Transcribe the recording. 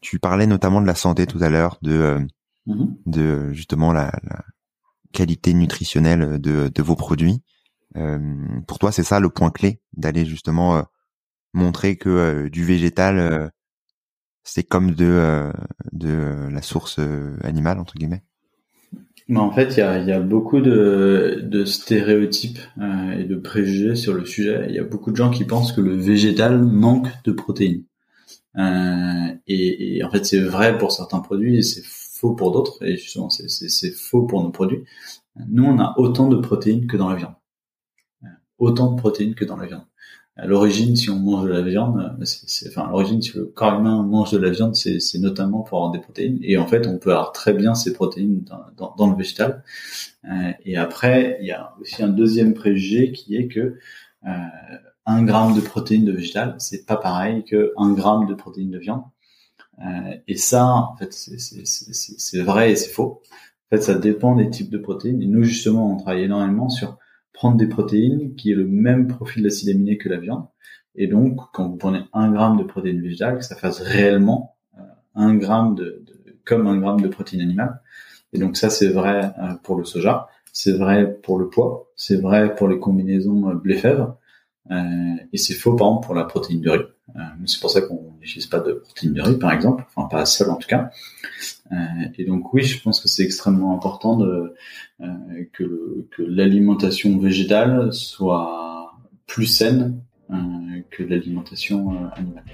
Tu parlais notamment de la santé tout à l'heure, de, euh, Mhm. de justement la, la qualité nutritionnelle de, de vos produits. Euh, pour toi, c'est ça le point clé d'aller justement euh, montrer que euh, du végétal, c'est comme de, de la source animale entre guillemets? Mais en fait, il y a, y a beaucoup de, de stéréotypes euh, et de préjugés sur le sujet. Il y a beaucoup de gens qui pensent que le végétal manque de protéines. Euh, et, et en fait, c'est vrai pour certains produits et c'est faux pour d'autres. Et justement, c'est faux pour nos produits. Nous, on a autant de protéines que dans la viande. Euh, Autant de protéines que dans la viande. À l'origine, si on mange de la viande, euh, c'est, enfin, à l'origine, si le corps humain mange de la viande, c'est, notamment pour avoir des protéines. Et en fait, on peut avoir très bien ces protéines dans, dans, le végétal. Euh, et après, il y a aussi un deuxième préjugé qui est que euh, un gramme de protéines de végétal, c'est pas pareil que un gramme de protéines de viande. Euh, et ça, en fait, c'est vrai et c'est faux. En fait, ça dépend des types de protéines. Et nous, justement, on travaille énormément sur prendre des protéines qui aient le même profil d'acide aminé que la viande. Et donc, quand vous prenez un gramme de protéines végétales, ça fasse réellement euh, un gramme de, de- comme un gramme de protéines animales. Et donc ça, c'est vrai euh, pour le soja, c'est vrai pour le poids, c'est vrai pour les combinaisons euh, blé-fèvre, et c'est faux par exemple pour la protéine de riz. C'est pour ça qu'on n'utilise pas de protéine de riz, par exemple, enfin pas seule en tout cas. Euh, et donc oui, je pense que c'est extrêmement important euh, que, l'alimentation végétale soit plus saine euh, que l'alimentation animale.